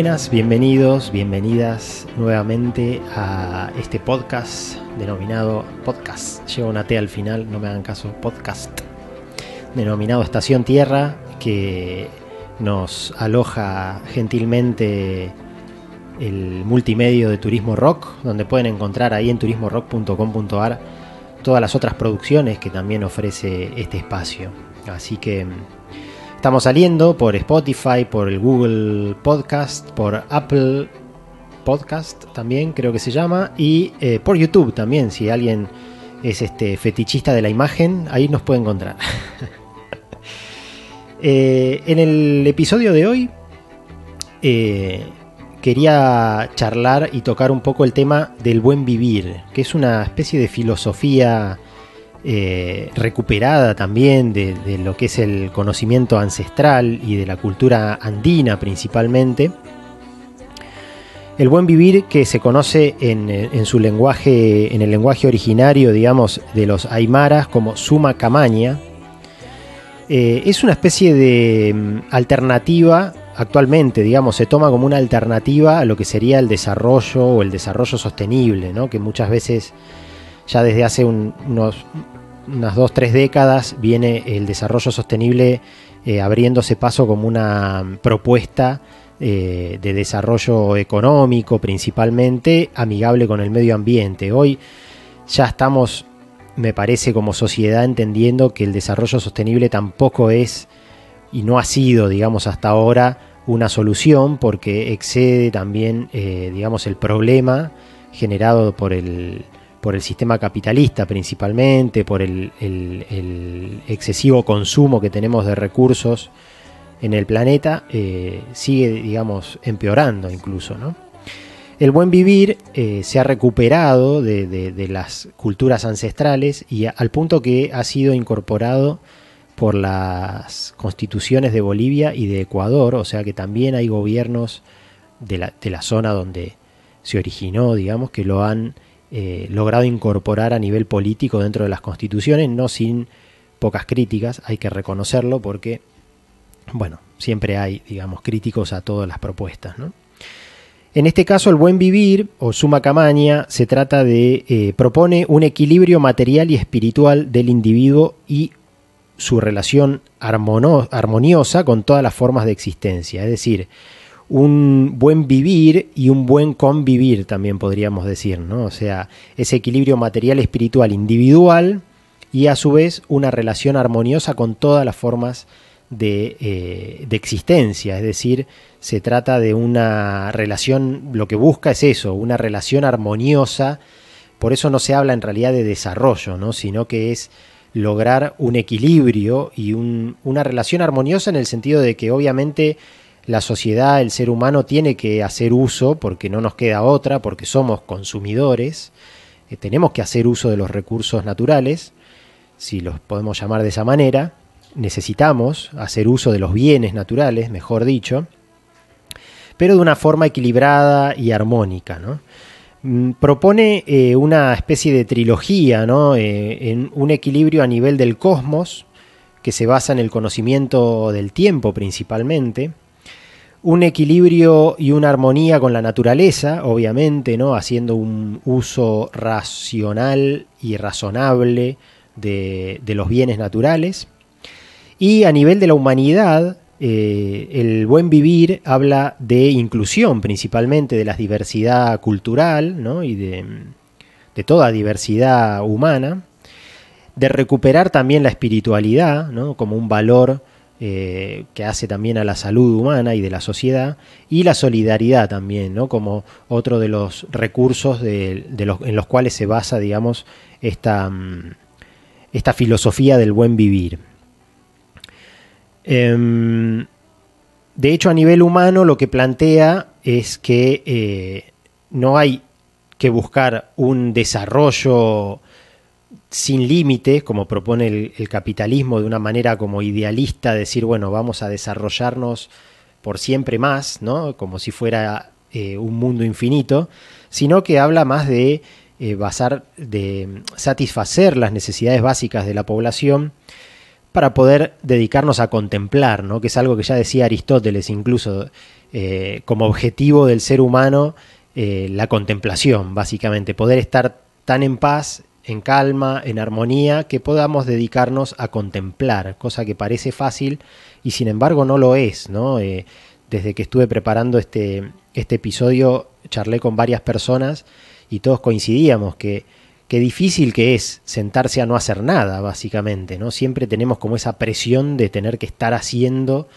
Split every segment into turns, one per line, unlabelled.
buenas, bienvenidos, bienvenidas nuevamente a este podcast denominado podcast. Lleva una T al final, no me hagan caso, podcast. Denominado Estación Tierra, que nos aloja gentilmente el multimedio de Turismo Rock, donde pueden encontrar ahí en turismorock.com.ar todas las otras producciones que también ofrece este espacio. Así que Estamos saliendo por Spotify, por el Google Podcast, por Apple Podcast también creo que se llama, y eh, por YouTube también, si alguien es este fetichista de la imagen, ahí nos puede encontrar. Eh, en el episodio de hoy eh, quería charlar y tocar un poco el tema del buen vivir, que es una especie de filosofía eh, recuperada también de, lo que es el conocimiento ancestral y de la cultura andina principalmente. El buen vivir que se conoce en, su lenguaje, en el lenguaje originario, digamos, de los aymaras como suma camaña, eh, es una especie de mm, alternativa actualmente, digamos, se toma como una alternativa a lo que sería el desarrollo o el desarrollo sostenible, ¿no? que muchas veces ya desde hace unos, unas dos, tres décadas viene el desarrollo sostenible eh, abriéndose paso como una propuesta eh, de desarrollo económico principalmente, amigable con el medio ambiente. Hoy ya estamos, me parece, como sociedad entendiendo que el desarrollo sostenible tampoco es y no ha sido, digamos, hasta ahora una solución porque excede también, eh, digamos, el problema generado por el, por el sistema capitalista principalmente, por el, excesivo consumo que tenemos de recursos en el planeta, eh, sigue, digamos, empeorando incluso, ¿no? El buen vivir eh, se ha recuperado de, las culturas ancestrales y al punto que ha sido incorporado por las constituciones de Bolivia y de Ecuador, o sea que también hay gobiernos de la, de la zona donde se originó, digamos, que lo han eh, logrado incorporar a nivel político dentro de las constituciones, no sin pocas críticas, hay que reconocerlo porque, bueno, siempre hay, digamos, críticos a todas las propuestas, En este caso, el buen vivir o suma camaña se trata de, eh, propone un equilibrio material y espiritual del individuo y su relación armoniosa con todas las formas de existencia, es decir, un buen vivir y un buen convivir, también podríamos decir, ¿no? O sea, ese equilibrio material espiritual individual y a su vez una relación armoniosa con todas las formas de, eh, de, existencia, es decir, se trata de una relación, lo que busca es eso, una relación armoniosa, por eso no se habla en realidad de desarrollo, ¿no? sino que es lograr un equilibrio y un, una relación armoniosa en el sentido de que obviamente la sociedad, el ser humano tiene que hacer uso, porque no nos queda otra, porque somos consumidores, eh, tenemos que hacer uso de los recursos naturales, si los podemos llamar de esa manera, necesitamos hacer uso de los bienes naturales, mejor dicho, pero de una forma equilibrada y armónica. Mm, propone eh, una especie de trilogía, ¿no? Eh, en un equilibrio a nivel del cosmos, que se basa en el conocimiento del tiempo principalmente, un equilibrio y una armonía con la naturaleza, obviamente, ¿no? haciendo un uso racional y razonable de, los bienes naturales. Y a nivel de la humanidad, eh, el buen vivir habla de inclusión principalmente, de la diversidad cultural ¿no? y de, de, toda diversidad humana, de recuperar también la espiritualidad ¿no? como un valor eh, que hace también a la salud humana y de la sociedad, y la solidaridad también, ¿no? como otro de los recursos de, los, en los cuales se basa, digamos, esta, mm, esta filosofía del buen vivir. Em, de hecho, a nivel humano lo que plantea es que eh, no hay que buscar un desarrollo sin límites, como propone el, capitalismo de una manera como idealista, decir, bueno, vamos a desarrollarnos por siempre más, ¿no? Como si fuera eh, un mundo infinito, sino que habla más de eh, basar, de satisfacer las necesidades básicas de la población para poder dedicarnos a contemplar, ¿no? que es algo que ya decía Aristóteles incluso eh, como objetivo del ser humano, la contemplación, básicamente, poder estar tan en paz, en calma, en armonía, que podamos dedicarnos a contemplar, cosa que parece fácil y sin embargo no lo es, ¿no? Eh, desde que estuve preparando este, este episodio, charlé con varias personas y todos coincidíamos que qué difícil que es sentarse a no hacer nada, básicamente, ¿no? Siempre tenemos como esa presión de tener que estar haciendo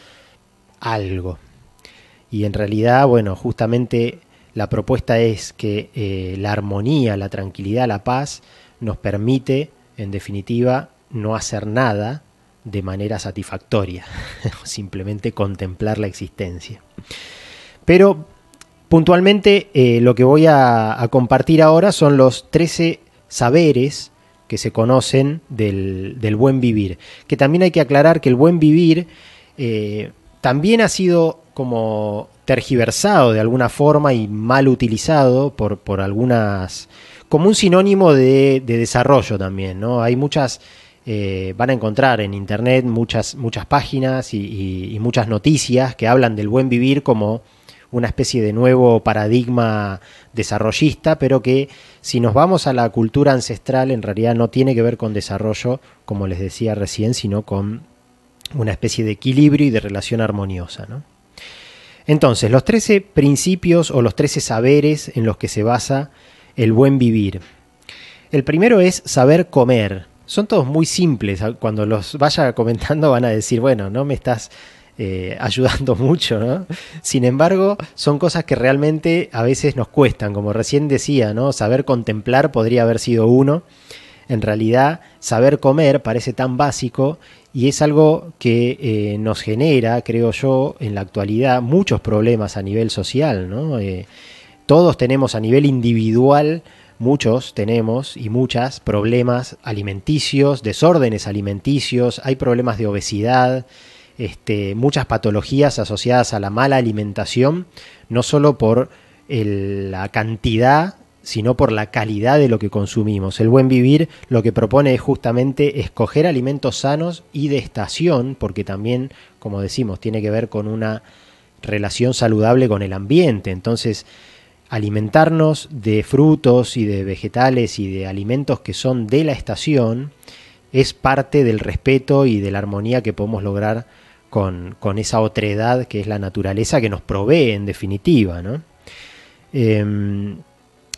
algo. Y en realidad, bueno, justamente la propuesta es que eh, la armonía, la tranquilidad, la paz nos permite, en definitiva, no hacer nada de manera satisfactoria, simplemente contemplar la existencia. Pero puntualmente eh, lo que voy a, compartir ahora son los 13 saberes que se conocen del, buen vivir. Que también hay que aclarar que el buen vivir eh, también ha sido como tergiversado de alguna forma y mal utilizado por, por algunas, como un sinónimo de, desarrollo también, ¿no? Hay muchas, eh, van a encontrar en internet muchas, muchas páginas y, muchas noticias que hablan del buen vivir como una especie de nuevo paradigma desarrollista, pero que si nos vamos a la cultura ancestral en realidad no tiene que ver con desarrollo, como les decía recién, sino con una especie de equilibrio y de relación armoniosa. Entonces, los 13 principios o los 13 saberes en los que se basa el buen vivir. El primero es saber comer. Son todos muy simples. Cuando los vaya comentando van a decir, bueno, no me estás eh, ayudando mucho, ¿no? Sin embargo, son cosas que realmente a veces nos cuestan, como recién decía, ¿no? Saber contemplar podría haber sido uno. En realidad, saber comer parece tan básico y es algo que eh, nos genera, creo yo, en la actualidad muchos problemas a nivel social, ¿no? Eh, todos tenemos a nivel individual muchos tenemos y muchas problemas alimenticios, desórdenes alimenticios, hay problemas de obesidad, este, muchas patologías asociadas a la mala alimentación, no solo por la cantidad, sino por la calidad de lo que consumimos. El buen vivir lo que propone es justamente escoger alimentos sanos y de estación, porque también, como decimos, tiene que ver con una relación saludable con el ambiente. Entonces, alimentarnos de frutos y de vegetales y de alimentos que son de la estación es parte del respeto y de la armonía que podemos lograr con, esa otredad que es la naturaleza que nos provee en definitiva. ¿no? Em,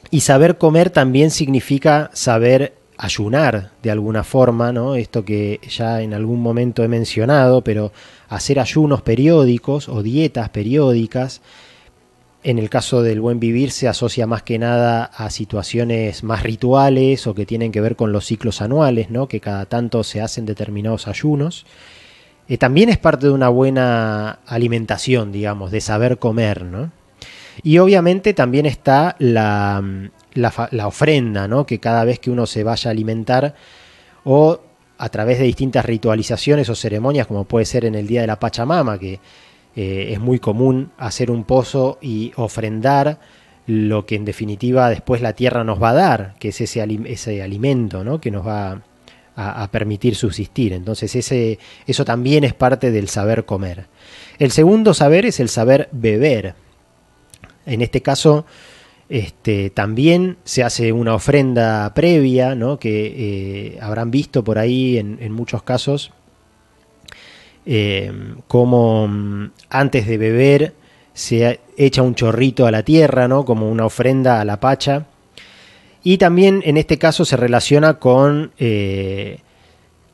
y saber comer también significa saber ayunar de alguna forma, ¿no? Esto que ya en algún momento he mencionado, pero hacer ayunos periódicos o dietas periódicas, en el caso del buen vivir se asocia más que nada a situaciones más rituales o que tienen que ver con los ciclos anuales, ¿no? Que cada tanto se hacen determinados ayunos. Eh, también es parte de una buena alimentación, digamos, de saber comer, ¿no? Y obviamente también está la, la, ofrenda, ¿no? Que cada vez que uno se vaya a alimentar o a través de distintas ritualizaciones o ceremonias, como puede ser en el Día de la Pachamama, que eh, es muy común hacer un pozo y ofrendar lo que en definitiva después la tierra nos va a dar, que es ese, ese alimento que nos va a, permitir subsistir. Entonces ese, eso también es parte del saber comer. El segundo saber es el saber beber. En este caso, este, también se hace una ofrenda previa, que eh, habrán visto por ahí en, muchos casos, eh, como mm, antes de beber se echa un chorrito a la tierra, ¿no? como una ofrenda a la pacha, y también en este caso se relaciona con eh,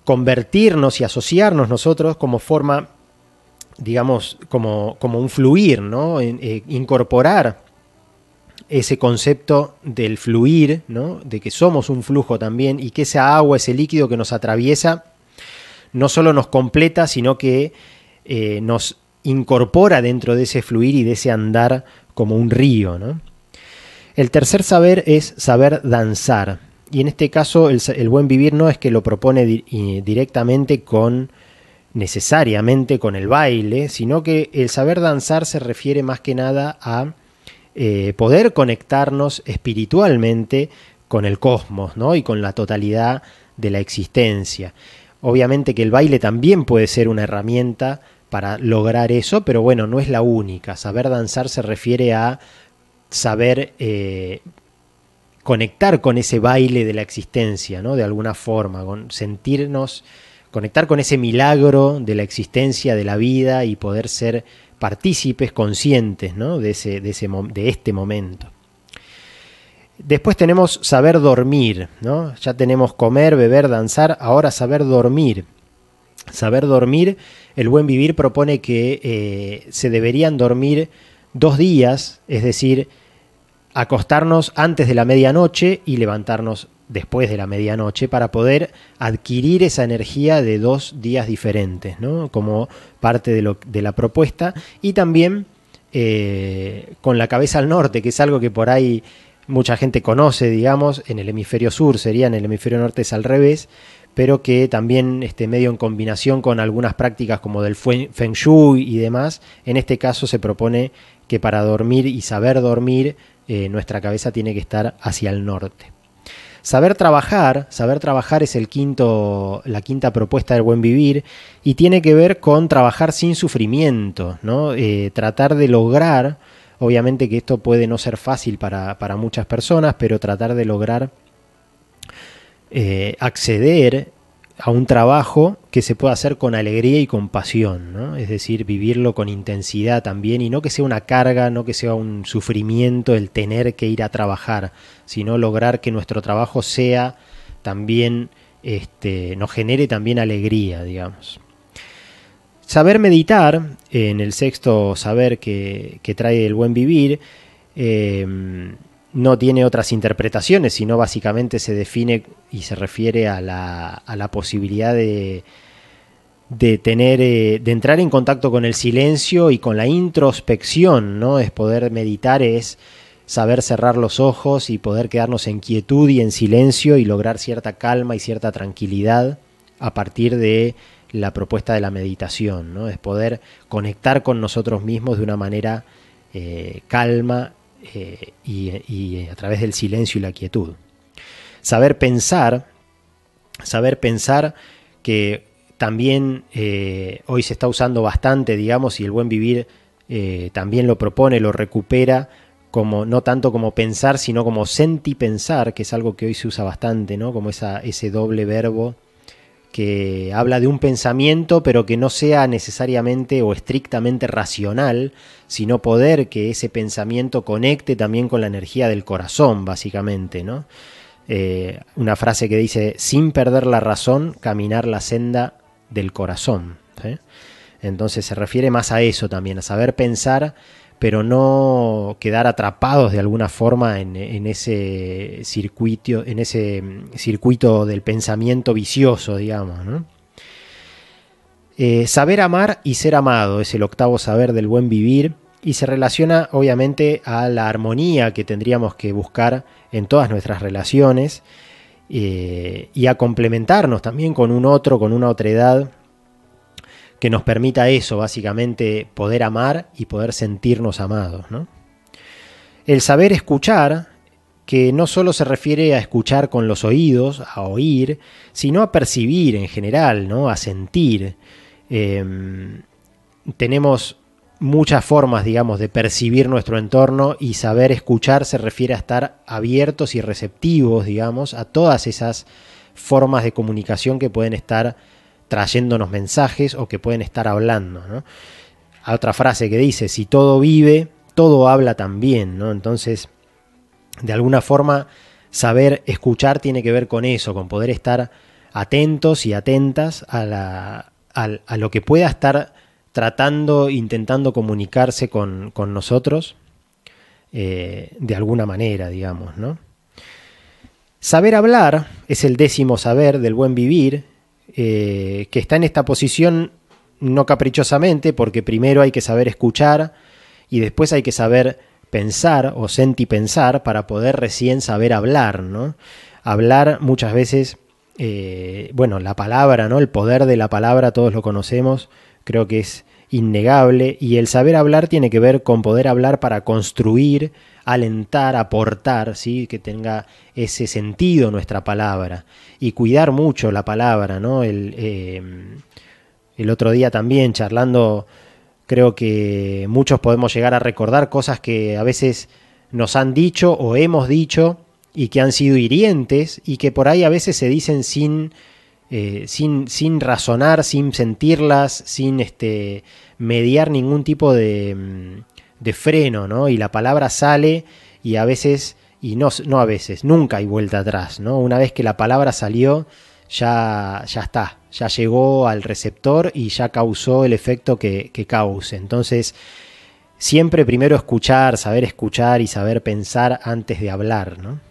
convertirnos y asociarnos nosotros como forma, digamos, como, como un fluir, ¿no? Eh, incorporar ese concepto del fluir, ¿no? de que somos un flujo también y que esa agua, ese líquido que nos atraviesa, no solo nos completa, sino que eh, nos incorpora dentro de ese fluir y de ese andar como un río. ¿no? El tercer saber es saber danzar. Y en este caso el, buen vivir no es que lo propone directamente con necesariamente con el baile, sino que el saber danzar se refiere más que nada a eh, poder conectarnos espiritualmente con el cosmos ¿no? y con la totalidad de la existencia. Obviamente que el baile también puede ser una herramienta para lograr eso, pero bueno, no es la única. Saber danzar se refiere a saber eh, conectar con ese baile de la existencia, ¿no? De alguna forma, con sentirnos, conectar con ese milagro de la existencia, de la vida y poder ser partícipes conscientes, ¿no? De, ese, de, ese, de este momento. Después tenemos saber dormir, ¿no? Ya tenemos comer, beber, danzar, ahora saber dormir. Saber dormir, el buen vivir propone que eh, se deberían dormir dos días, es decir, acostarnos antes de la medianoche y levantarnos después de la medianoche para poder adquirir esa energía de dos días diferentes, ¿no? como parte de, lo, de la propuesta y también eh, con la cabeza al norte, que es algo que por ahí mucha gente conoce, digamos, en el hemisferio sur sería, en el hemisferio norte es al revés, pero que también este, medio en combinación con algunas prácticas como del Feng Shui y demás, en este caso se propone que para dormir y saber dormir eh, nuestra cabeza tiene que estar hacia el norte. Saber trabajar, saber trabajar es el quinto, la quinta propuesta del buen vivir y tiene que ver con trabajar sin sufrimiento, ¿no? Eh, tratar de lograr, obviamente que esto puede no ser fácil para, para muchas personas, pero tratar de lograr eh, acceder a un trabajo que se pueda hacer con alegría y con pasión, ¿no? es decir, vivirlo con intensidad también y no que sea una carga, no que sea un sufrimiento el tener que ir a trabajar, sino lograr que nuestro trabajo sea también, este, nos genere también alegría, digamos. Saber meditar, en el sexto saber que, trae el buen vivir, eh, no tiene otras interpretaciones, sino básicamente se define y se refiere a la, a la posibilidad de, de tener, eh, de entrar en contacto con el silencio y con la introspección, ¿no? Es poder meditar, es saber cerrar los ojos y poder quedarnos en quietud y en silencio y lograr cierta calma y cierta tranquilidad a partir de la propuesta de la meditación, ¿no? Es poder conectar con nosotros mismos de una manera eh, calma eh, y, a través del silencio y la quietud. Saber pensar, saber pensar que también eh, hoy se está usando bastante, digamos, y el buen vivir también lo propone, lo recupera, como no tanto como pensar, sino como sentipensar, que es algo que hoy se usa bastante, ¿no? Como esa, ese doble verbo que habla de un pensamiento, pero que no sea necesariamente o estrictamente racional, sino poder que ese pensamiento conecte también con la energía del corazón, básicamente, ¿no? Eh, una frase que dice, sin perder la razón, caminar la senda del corazón. Entonces se refiere más a eso también, a saber pensar pero no quedar atrapados de alguna forma en, ese circuito, en ese mm, circuito del pensamiento vicioso, digamos. Eh, saber amar y ser amado es el octavo saber del buen vivir y se relaciona obviamente a la armonía que tendríamos que buscar en todas nuestras relaciones eh, y a complementarnos también con un otro, con una otra edad que nos permita eso, básicamente poder amar y poder sentirnos amados. El saber escuchar, que no solo se refiere a escuchar con los oídos, a oír, sino a percibir en general, ¿no? a sentir. Em, tenemos muchas formas, digamos, de percibir nuestro entorno y saber escuchar se refiere a estar abiertos y receptivos, digamos, a todas esas formas de comunicación que pueden estar trayéndonos mensajes o que pueden estar hablando. ¿no? otra frase que dice, si todo vive, todo habla también, ¿no? Entonces, de alguna forma, saber escuchar tiene que ver con eso, con poder estar atentos y atentas a, lo que pueda estar tratando, intentando comunicarse con, nosotros eh, de alguna manera, digamos, ¿no? Saber hablar es el décimo saber del buen vivir eh, que está en esta posición no caprichosamente, porque primero hay que saber escuchar y después hay que saber pensar o pensar para poder recién saber hablar, ¿no? Hablar muchas veces, eh, bueno, la palabra, ¿no? El poder de la palabra, todos lo conocemos, creo que es innegable y el saber hablar tiene que ver con poder hablar para construir alentar, aportar, ¿sí? que tenga ese sentido nuestra palabra y cuidar mucho la palabra. ¿no? El, eh, el otro día también charlando, creo que muchos podemos llegar a recordar cosas que a veces nos han dicho o hemos dicho y que han sido hirientes y que por ahí a veces se dicen sin, eh, sin, sin razonar, sin sentirlas, sin este, mediar ningún tipo de, mm, de freno, ¿no? Y la palabra sale y a veces, y no, no a veces, nunca hay vuelta atrás, ¿no? Una vez que la palabra salió, ya, ya está, ya llegó al receptor y ya causó el efecto que, que cause. Entonces, siempre primero escuchar, saber escuchar y saber pensar antes de hablar, ¿no?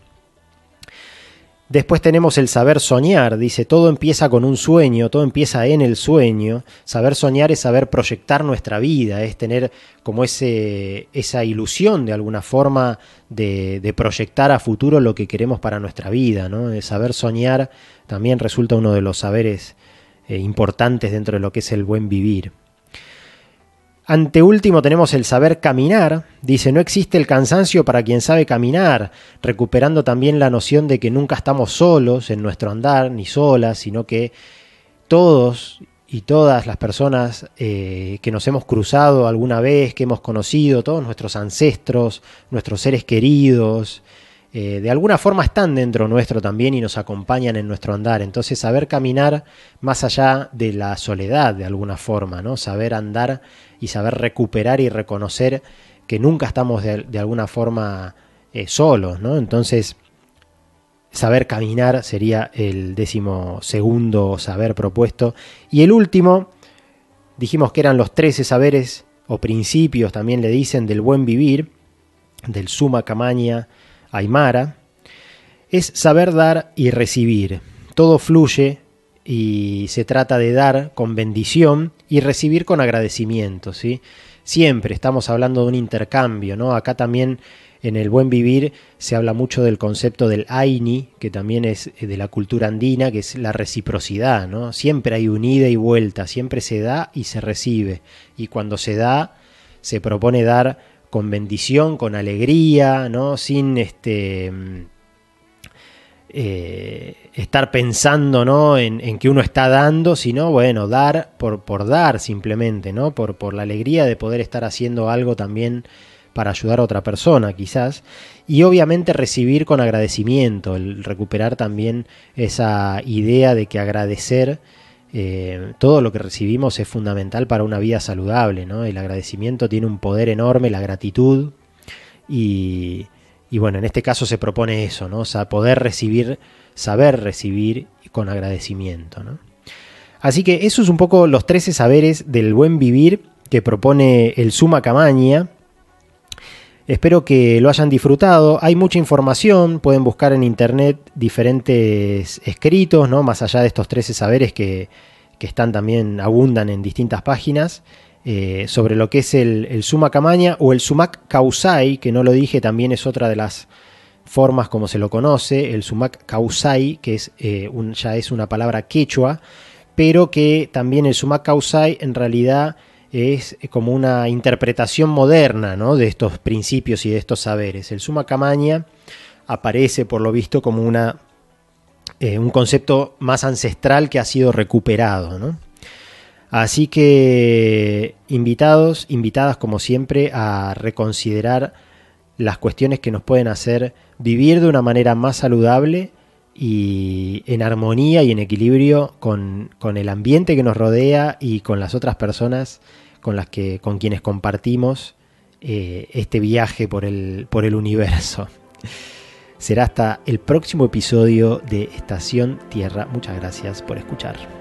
Después tenemos el saber soñar, dice, todo empieza con un sueño, todo empieza en el sueño. Saber soñar es saber proyectar nuestra vida, es tener como ese, esa ilusión de alguna forma de, proyectar a futuro lo que queremos para nuestra vida. ¿no? El saber soñar también resulta uno de los saberes eh, importantes dentro de lo que es el buen vivir. Anteúltimo tenemos el saber caminar. Dice, no existe el cansancio para quien sabe caminar, recuperando también la noción de que nunca estamos solos en nuestro andar, ni solas, sino que todos y todas las personas eh, que nos hemos cruzado alguna vez, que hemos conocido, todos nuestros ancestros, nuestros seres queridos, eh, de alguna forma están dentro nuestro también y nos acompañan en nuestro andar. Entonces, saber caminar más allá de la soledad, de alguna forma, ¿no? Saber andar y saber recuperar y reconocer que nunca estamos de, alguna forma eh, solos, ¿no? Entonces, saber caminar sería el décimo segundo saber propuesto. Y el último, dijimos que eran los trece saberes o principios, también le dicen, del buen vivir, del suma camaña aymara, es saber dar y recibir. Todo fluye y se trata de dar con bendición y recibir con agradecimiento, ¿sí? Siempre estamos hablando de un intercambio, ¿no? Acá también en el buen vivir se habla mucho del concepto del aini, que también es de la cultura andina, que es la reciprocidad, ¿no? Siempre hay unida y vuelta, siempre se da y se recibe. Y cuando se da, se propone dar con bendición, con alegría, ¿no? Sin este. Eh, estar pensando ¿no? En, que uno está dando, sino bueno, dar por, por dar simplemente, ¿no? Por, por la alegría de poder estar haciendo algo también para ayudar a otra persona, quizás. Y obviamente recibir con agradecimiento, el recuperar también esa idea de que agradecer eh, todo lo que recibimos es fundamental para una vida saludable, ¿no? El agradecimiento tiene un poder enorme, la gratitud, y, bueno, en este caso se propone eso, ¿no? O sea, poder recibir, saber recibir con agradecimiento, ¿no? Así que eso es un poco los 13 saberes del buen vivir que propone el Suma Camaña. Espero que lo hayan disfrutado. Hay mucha información, pueden buscar en internet diferentes escritos, ¿no? Más allá de estos 13 saberes que, están también, abundan en distintas páginas, eh, sobre lo que es el, el Suma Camaña o el Sumac Kausai, que no lo dije, también es otra de las formas como se lo conoce, el Sumac Kausai, que es, eh, ya es una palabra quechua, pero que también el Sumac Kausai en realidad es como una interpretación moderna ¿no? de estos principios y de estos saberes. El Suma Camaña aparece, por lo visto, como una, eh, un concepto más ancestral que ha sido recuperado. Así que invitados, invitadas como siempre a reconsiderar las cuestiones que nos pueden hacer vivir de una manera más saludable y en armonía y en equilibrio con, el ambiente que nos rodea y con las otras personas con las que con quienes compartimos eh, este viaje por el, por el universo. Será hasta el próximo episodio de Estación Tierra. Muchas gracias por escuchar.